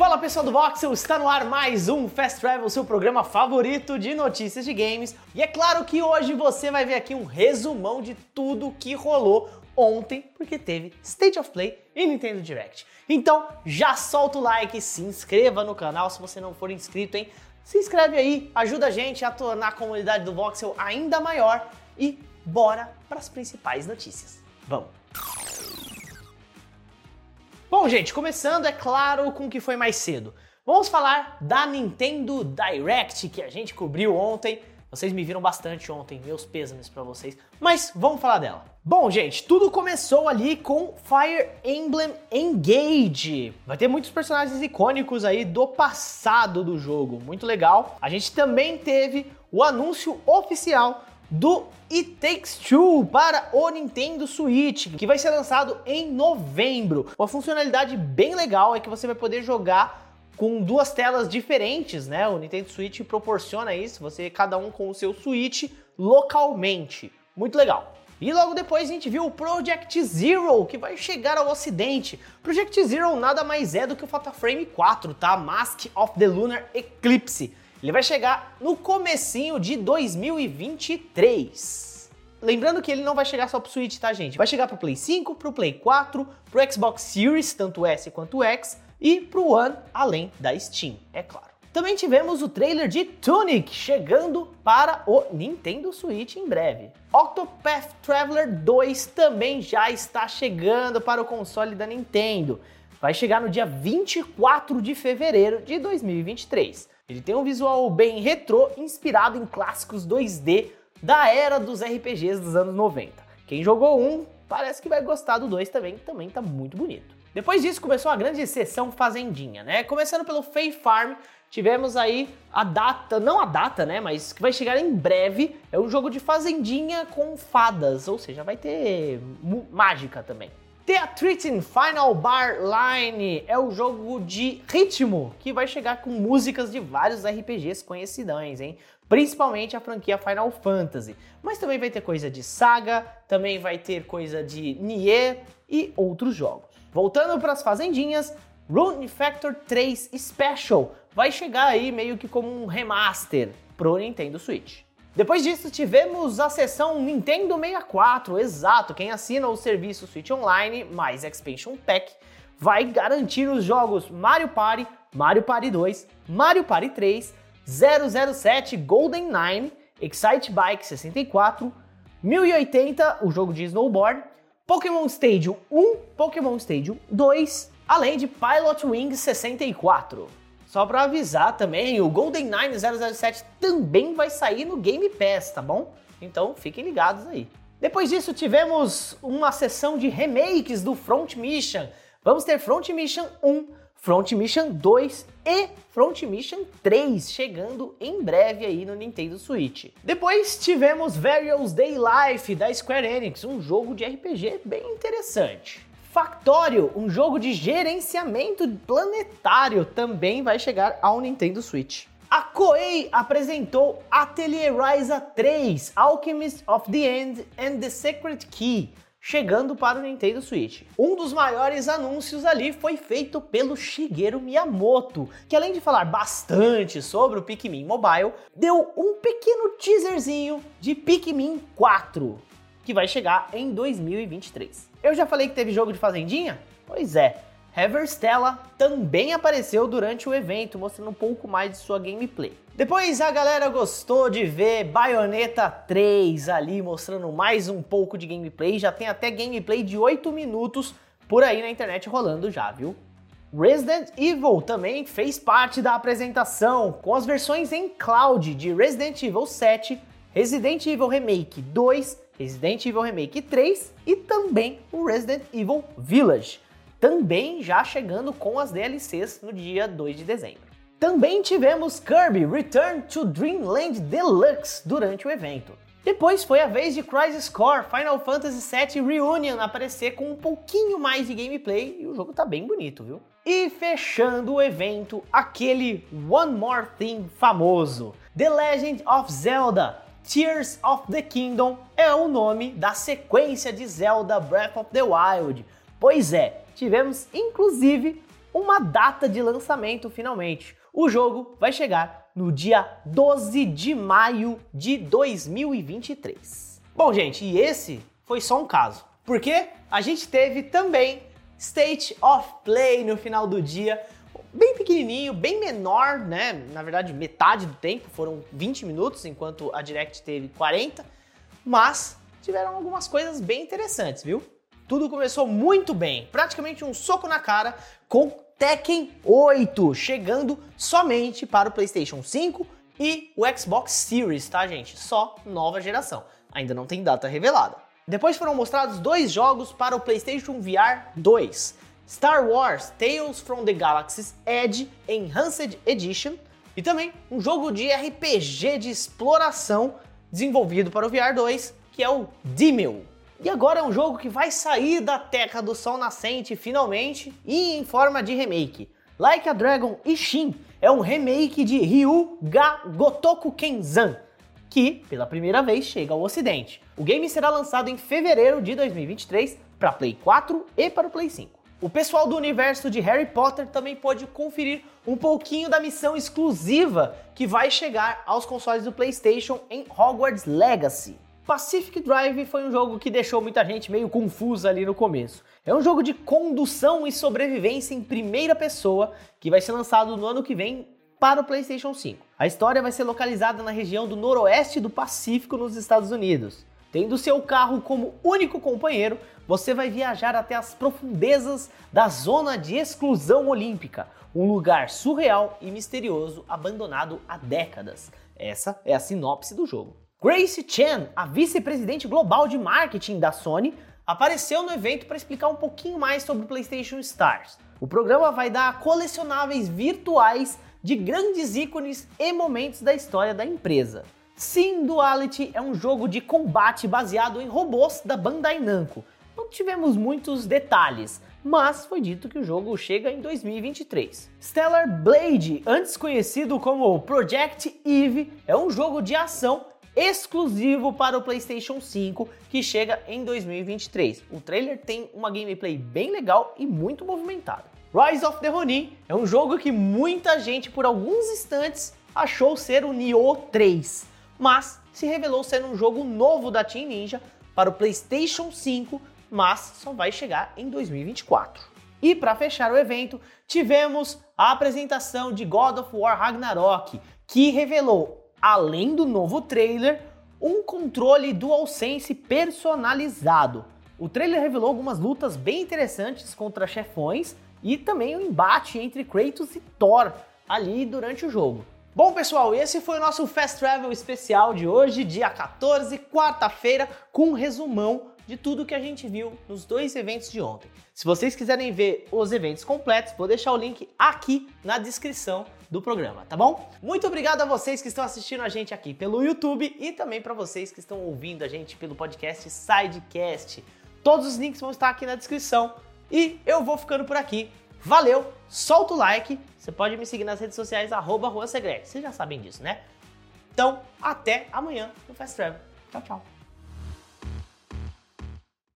Fala pessoal do Voxel, está no ar mais um Fast Travel, seu programa favorito de notícias de games. E é claro que hoje você vai ver aqui um resumão de tudo que rolou ontem, porque teve State of Play e Nintendo Direct. Então já solta o like, se inscreva no canal se você não for inscrito, hein? Se inscreve aí, ajuda a gente a tornar a comunidade do Voxel ainda maior e bora para as principais notícias. Vamos! Bom, gente, começando, é claro, com o que foi mais cedo. Vamos falar da Nintendo Direct que a gente cobriu ontem. Vocês me viram bastante ontem, meus pêsames para vocês, mas vamos falar dela. Bom, gente, tudo começou ali com Fire Emblem Engage. Vai ter muitos personagens icônicos aí do passado do jogo, muito legal. A gente também teve o anúncio oficial do It Takes Two para o Nintendo Switch, que vai ser lançado em novembro. Uma funcionalidade bem legal é que você vai poder jogar com duas telas diferentes, né? O Nintendo Switch proporciona isso, você cada um com o seu Switch localmente. Muito legal. E logo depois a gente viu o Project Zero, que vai chegar ao ocidente. Project Zero nada mais é do que o Frame 4, tá? Mask of the Lunar Eclipse. Ele vai chegar no comecinho de 2023. Lembrando que ele não vai chegar só pro Switch, tá, gente? Vai chegar pro Play 5, pro Play 4, pro Xbox Series, tanto S quanto X, e pro One, além da Steam, é claro. Também tivemos o trailer de Tunic chegando para o Nintendo Switch em breve. Octopath Traveler 2 também já está chegando para o console da Nintendo. Vai chegar no dia 24 de fevereiro de 2023. Ele tem um visual bem retrô, inspirado em clássicos 2D da era dos RPGs dos anos 90. Quem jogou um, parece que vai gostar do 2 também, que também tá muito bonito. Depois disso começou a grande sessão fazendinha, né? Começando pelo Fae Farm, tivemos aí a data, não a data, né, mas que vai chegar em breve, é um jogo de fazendinha com fadas, ou seja, vai ter mágica também. Theatritin Final Bar Line é o jogo de ritmo que vai chegar com músicas de vários RPGs conhecidões, hein? Principalmente a franquia Final Fantasy. Mas também vai ter coisa de Saga, também vai ter coisa de Nier e outros jogos. Voltando para as fazendinhas, Rune Factor 3 Special vai chegar aí meio que como um remaster pro Nintendo Switch. Depois disso, tivemos a seção Nintendo 64, exato. Quem assina o serviço Switch Online mais Expansion Pack vai garantir os jogos Mario Party, Mario Party 2, Mario Party 3, 007 Golden Nine, Excite Bike 64, 1080, o jogo de snowboard, Pokémon Stadium 1, Pokémon Stadium 2, além de Pilot Wing 64. Só para avisar também, o GoldenEye 007 também vai sair no Game Pass, tá bom? Então fiquem ligados aí. Depois disso tivemos uma sessão de remakes do Front Mission. Vamos ter Front Mission 1, Front Mission 2 e Front Mission 3 chegando em breve aí no Nintendo Switch. Depois tivemos Various Day Life da Square Enix, um jogo de RPG bem interessante. Factorio, um jogo de gerenciamento planetário, também vai chegar ao Nintendo Switch. A Koei apresentou Atelier Ryza 3, Alchemist of the End and the Secret Key, chegando para o Nintendo Switch. Um dos maiores anúncios ali foi feito pelo Shigeru Miyamoto, que além de falar bastante sobre o Pikmin Mobile, deu um pequeno teaserzinho de Pikmin 4, que vai chegar em 2023. Eu já falei que teve jogo de fazendinha? Pois é, Stella também apareceu durante o evento, mostrando um pouco mais de sua gameplay. Depois a galera gostou de ver Bayonetta 3 ali, mostrando mais um pouco de gameplay. Já tem até gameplay de 8 minutos por aí na internet rolando já, viu? Resident Evil também fez parte da apresentação, com as versões em cloud de Resident Evil 7, Resident Evil Remake 2 Resident Evil Remake 3 e também o Resident Evil Village, também já chegando com as DLCs no dia 2 de dezembro. Também tivemos Kirby Return to Dreamland Deluxe durante o evento. Depois foi a vez de Crisis Core Final Fantasy VII Reunion aparecer com um pouquinho mais de gameplay e o jogo tá bem bonito, viu? E fechando o evento, aquele One More Thing famoso, The Legend of Zelda Tears of the Kingdom é o nome da sequência de Zelda Breath of the Wild. Pois é, tivemos inclusive uma data de lançamento finalmente. O jogo vai chegar no dia 12 de maio de 2023. Bom, gente, e esse foi só um caso. Porque a gente teve também State of Play no final do dia, pequenininho, bem menor, né? Na verdade, metade do tempo, foram 20 minutos, enquanto a Direct teve 40, mas tiveram algumas coisas bem interessantes, viu? Tudo começou muito bem, praticamente um soco na cara com Tekken 8 chegando somente para o PlayStation 5 e o Xbox Series, tá, gente? Só nova geração. Ainda não tem data revelada. Depois foram mostrados dois jogos para o PlayStation VR 2. Star Wars Tales from the Galaxy's Edge Enhanced Edition e também um jogo de RPG de exploração desenvolvido para o VR 2, que é o Dimmel. E agora é um jogo que vai sair da Terra do Sol Nascente finalmente e em forma de remake. Like a Dragon Ishin é um remake de Ryu Ga Gotoku Kenzan, que pela primeira vez chega ao ocidente. O game será lançado em fevereiro de 2023 para Play 4 e para o Play 5. O pessoal do universo de Harry Potter também pode conferir um pouquinho da missão exclusiva que vai chegar aos consoles do PlayStation em Hogwarts Legacy. Pacific Drive foi um jogo que deixou muita gente meio confusa ali no começo. É um jogo de condução e sobrevivência em primeira pessoa que vai ser lançado no ano que vem para o PlayStation 5. A história vai ser localizada na região do noroeste do Pacífico, nos Estados Unidos. Tendo seu carro como único companheiro, você vai viajar até as profundezas da zona de exclusão olímpica, um lugar surreal e misterioso abandonado há décadas. Essa é a sinopse do jogo. Grace Chen, a vice-presidente global de marketing da Sony, apareceu no evento para explicar um pouquinho mais sobre o PlayStation Stars. O programa vai dar colecionáveis virtuais de grandes ícones e momentos da história da empresa. Sim Duality é um jogo de combate baseado em robôs da Bandai Namco. Não tivemos muitos detalhes, mas foi dito que o jogo chega em 2023. Stellar Blade, antes conhecido como Project Eve, é um jogo de ação exclusivo para o PlayStation 5 que chega em 2023. O trailer tem uma gameplay bem legal e muito movimentada. Rise of the Ronin é um jogo que muita gente por alguns instantes achou ser o Nioh 3, mas se revelou ser um jogo novo da Team Ninja para o PlayStation 5, mas só vai chegar em 2024. E para fechar o evento, tivemos a apresentação de God of War Ragnarok, que revelou, além do novo trailer, um controle DualSense personalizado. O trailer revelou algumas lutas bem interessantes contra chefões e também o embate entre Kratos e Thor ali durante o jogo. Bom, pessoal, esse foi o nosso Fast Travel especial de hoje, dia 14, quarta-feira, com um resumão de tudo que a gente viu nos dois eventos de ontem. Se vocês quiserem ver os eventos completos, vou deixar o link aqui na descrição do programa, tá bom? Muito obrigado a vocês que estão assistindo a gente aqui pelo YouTube e também para vocês que estão ouvindo a gente pelo podcast Sidecast. Todos os links vão estar aqui na descrição. E eu vou ficando por aqui. Valeu, solta o like. Você pode me seguir nas redes sociais, arroba Vocês já sabem disso, né? Então, até amanhã no Fast Travel. Tchau, tchau.